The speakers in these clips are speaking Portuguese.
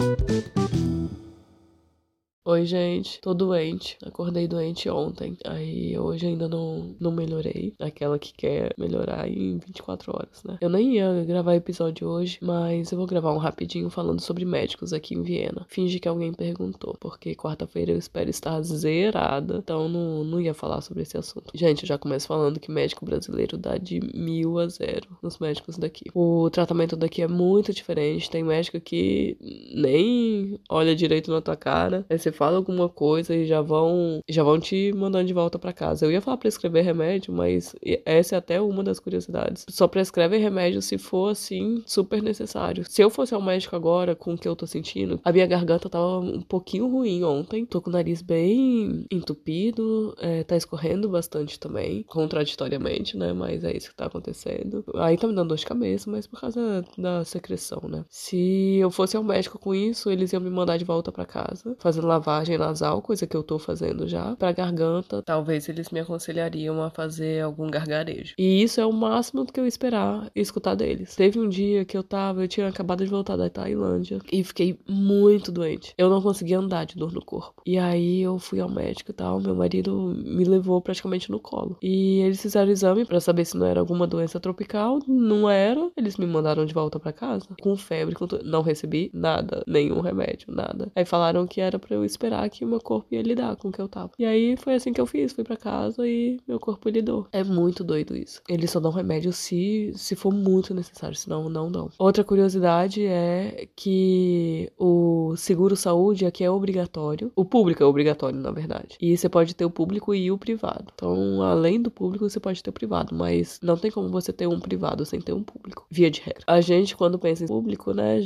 thank you Oi, gente, tô doente. Acordei doente ontem. Aí hoje ainda não, não melhorei. Aquela que quer melhorar em 24 horas, né? Eu nem ia gravar episódio hoje, mas eu vou gravar um rapidinho falando sobre médicos aqui em Viena. Finge que alguém perguntou, porque quarta-feira eu espero estar zerada, então não, não ia falar sobre esse assunto. Gente, eu já começo falando que médico brasileiro dá de mil a zero nos médicos daqui. O tratamento daqui é muito diferente. Tem médico que nem olha direito na tua cara. Aí você fala alguma coisa e já vão já vão te mandando de volta para casa. Eu ia falar prescrever remédio, mas essa é até uma das curiosidades. Só prescreve remédio se for assim super necessário. Se eu fosse ao médico agora com o que eu tô sentindo, a minha garganta tava um pouquinho ruim ontem. Tô com o nariz bem entupido, é, tá escorrendo bastante também, contraditoriamente, né? Mas é isso que tá acontecendo. Aí tá me dando dor de cabeça, mas por causa da secreção, né? Se eu fosse ao médico com isso, eles iam me mandar de volta para casa, fazendo lavagem nasal, coisa que eu tô fazendo já. Pra garganta, talvez eles me aconselhariam a fazer algum gargarejo. E isso é o máximo do que eu esperar escutar deles. Teve um dia que eu tava, eu tinha acabado de voltar da Tailândia e fiquei muito doente. Eu não conseguia andar de dor no corpo. E aí eu fui ao médico e tal, meu marido me levou praticamente no colo. E eles fizeram o exame para saber se não era alguma doença tropical. Não era. Eles me mandaram de volta para casa com febre, com não recebi nada, nenhum remédio, nada. Aí falaram que era para eu esperar que o meu corpo ia lidar com o que eu tava. E aí foi assim que eu fiz, fui para casa e meu corpo lidou. É muito doido isso. Eles só dão remédio se, se for muito necessário, senão não dão. Outra curiosidade é que o seguro saúde aqui é obrigatório. O público é obrigatório, na verdade. E você pode ter o público e o privado. Então, além do público, você pode ter o privado, mas não tem como você ter um privado sem ter um público, via de regra. A gente, quando pensa em público, né,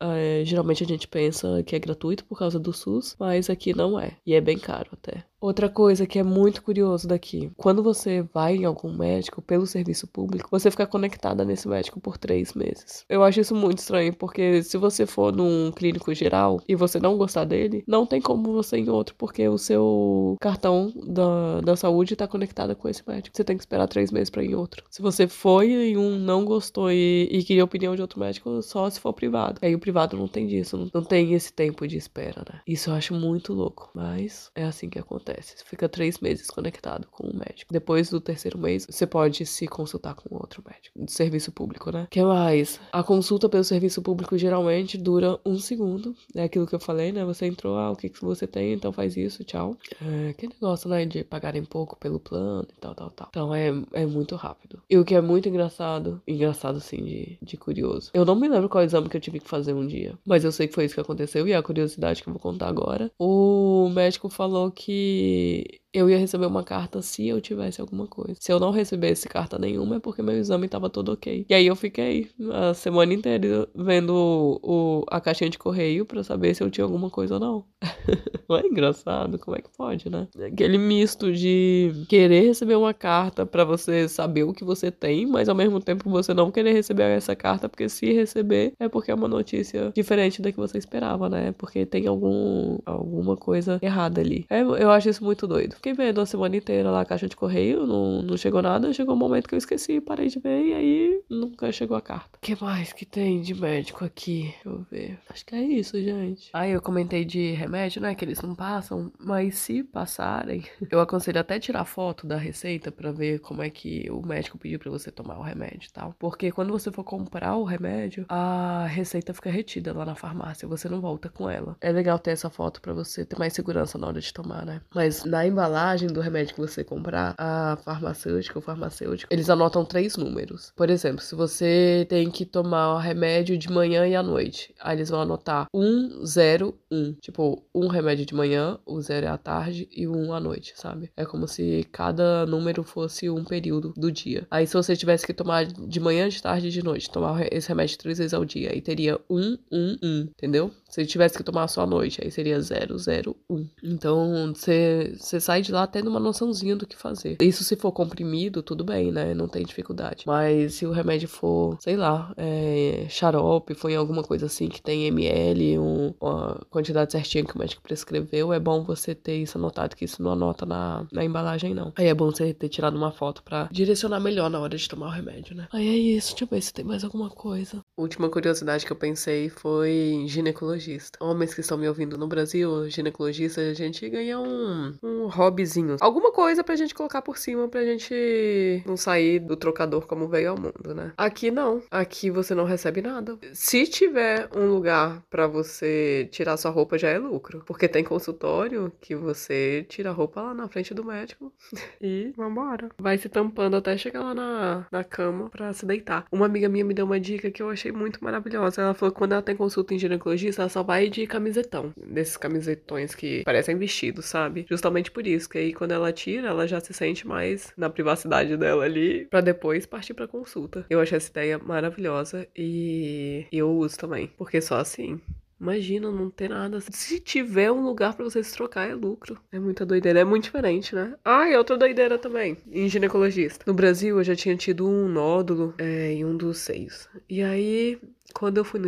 é, geralmente a gente pensa que é gratuito por causa do SUS mas aqui não é. E é bem caro até. Outra coisa que é muito curioso daqui, quando você vai em algum médico pelo serviço público, você fica conectada nesse médico por três meses. Eu acho isso muito estranho, porque se você for num clínico geral e você não gostar dele, não tem como você ir em outro, porque o seu cartão da, da saúde está conectado com esse médico. Você tem que esperar três meses para ir em outro. Se você foi em um, não gostou e, e queria opinião de outro médico, só se for privado. Aí o privado não tem disso, não, não tem esse tempo de espera, né? Isso eu acho muito louco, mas é assim que acontece acontece. Você fica três meses conectado com o médico. Depois do terceiro mês, você pode se consultar com outro médico. De serviço público, né? que mais? A consulta pelo serviço público geralmente dura um segundo. É aquilo que eu falei, né? Você entrou, ah, o que, que você tem, então faz isso, tchau. É, que negócio, né? De pagarem pouco pelo plano e tal, tal, tal. Então é, é muito rápido. E o que é muito engraçado, engraçado assim, de, de curioso. Eu não me lembro qual exame que eu tive que fazer um dia, mas eu sei que foi isso que aconteceu e é a curiosidade que eu vou contar agora. O médico falou que eh, eu ia receber uma carta se eu tivesse alguma coisa. Se eu não recebesse carta nenhuma, é porque meu exame tava todo ok. E aí eu fiquei a semana inteira vendo o, a caixinha de correio para saber se eu tinha alguma coisa ou não. não é engraçado? Como é que pode, né? Aquele misto de querer receber uma carta para você saber o que você tem, mas ao mesmo tempo você não querer receber essa carta, porque se receber é porque é uma notícia diferente da que você esperava, né? Porque tem algum, alguma coisa errada ali. É, eu acho isso muito doido. Fiquei vendo a semana inteira lá a caixa de correio, não, não chegou nada. Chegou um momento que eu esqueci, parei de ver e aí nunca chegou a carta. O que mais que tem de médico aqui? Deixa eu ver. Acho que é isso, gente. Aí eu comentei de remédio, né? Que eles não passam, mas se passarem, eu aconselho até tirar foto da receita para ver como é que o médico pediu para você tomar o remédio e tal. Porque quando você for comprar o remédio, a receita fica retida lá na farmácia, você não volta com ela. É legal ter essa foto para você ter mais segurança na hora de tomar, né? Mas na embalagem do remédio que você comprar, a farmacêutica, o farmacêutico, eles anotam três números. Por exemplo, se você tem que tomar o remédio de manhã e à noite, aí eles vão anotar 101. Tipo, um remédio de manhã, o zero é à tarde e o um à noite, sabe? É como se cada número fosse um período do dia. Aí se você tivesse que tomar de manhã, de tarde e de noite, tomar esse remédio três vezes ao dia, aí teria 111, entendeu? Se tivesse que tomar só à noite, aí seria 001. Então, você sai de lá tendo uma noçãozinha do que fazer. Isso se for comprimido, tudo bem, né? Não tem dificuldade. Mas se o remédio for, sei lá, é, xarope, em alguma coisa assim que tem ml, um, uma quantidade certinha que o médico prescreveu, é bom você ter isso anotado, que isso não anota na, na embalagem, não. Aí é bom você ter tirado uma foto pra direcionar melhor na hora de tomar o remédio, né? Aí é isso, deixa eu ver se tem mais alguma coisa. Última curiosidade que eu pensei foi ginecologista. Homens que estão me ouvindo no Brasil, ginecologista, a gente ganha um, um hobbyzinho. Alguma coisa pra gente colocar por cima pra gente não sair do trocador como veio ao mundo, né? Aqui não. Aqui você não recebe nada. Se tiver um lugar para você tirar sua roupa, já é lucro. Porque tem consultório que você tira a roupa lá na frente do médico e vambora. Vai se tampando até chegar lá na, na cama pra se deitar. Uma amiga minha me deu uma dica que eu achei achei muito maravilhosa. Ela falou que quando ela tem consulta em ginecologista, ela só vai de camisetão. Desses camisetões que parecem vestidos, sabe? Justamente por isso. Que aí quando ela tira, ela já se sente mais na privacidade dela ali. para depois partir pra consulta. Eu achei essa ideia maravilhosa e eu uso também. Porque só assim Imagina não ter nada. Se tiver um lugar para você se trocar, é lucro. É muita doideira. É muito diferente, né? Ah, e outra doideira também, em ginecologista. No Brasil, eu já tinha tido um nódulo é, em um dos seios. E aí, quando eu fui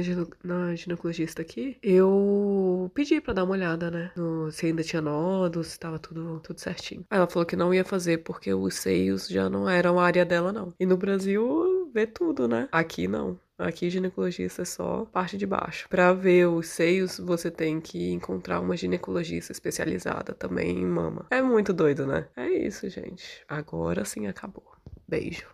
na ginecologista aqui, eu pedi para dar uma olhada, né? No, se ainda tinha nódulos, se tava tudo, tudo certinho. Aí ela falou que não ia fazer porque os seios já não eram a área dela, não. E no Brasil, vê tudo, né? Aqui não. Aqui, ginecologista é só parte de baixo. Para ver os seios, você tem que encontrar uma ginecologista especializada também em mama. É muito doido, né? É isso, gente. Agora sim acabou. Beijo.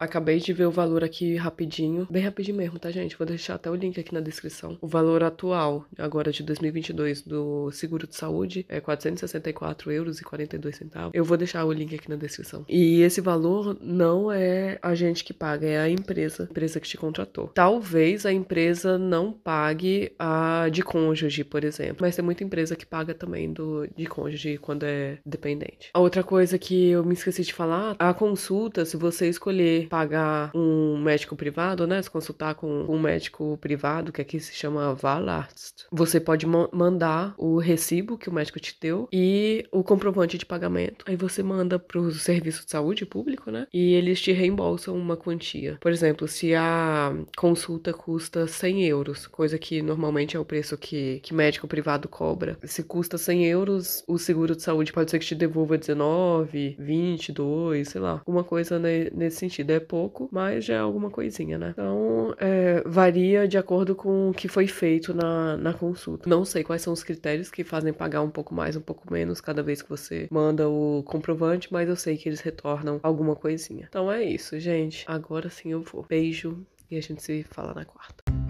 Acabei de ver o valor aqui rapidinho, bem rapidinho mesmo, tá, gente? Vou deixar até o link aqui na descrição. O valor atual, agora de 2022, do seguro de saúde é 464 euros e 42 centavos. Eu vou deixar o link aqui na descrição. E esse valor não é a gente que paga, é a empresa, a empresa que te contratou. Talvez a empresa não pague a de cônjuge, por exemplo, mas tem muita empresa que paga também do de cônjuge quando é dependente. A outra coisa que eu me esqueci de falar, a consulta, se você escolher pagar um médico privado, né? Se consultar com um médico privado, que aqui se chama Valarzt, você pode mandar o recibo que o médico te deu e o comprovante de pagamento. Aí você manda para o serviço de saúde público, né? E eles te reembolsam uma quantia. Por exemplo, se a consulta custa 100 euros, coisa que normalmente é o preço que, que médico privado cobra. Se custa 100 euros, o seguro de saúde pode ser que te devolva 19, 22, sei lá, alguma coisa nesse sentido. É é pouco, mas já é alguma coisinha, né? Então, é, varia de acordo com o que foi feito na, na consulta. Não sei quais são os critérios que fazem pagar um pouco mais, um pouco menos cada vez que você manda o comprovante, mas eu sei que eles retornam alguma coisinha. Então é isso, gente. Agora sim eu vou. Beijo e a gente se fala na quarta.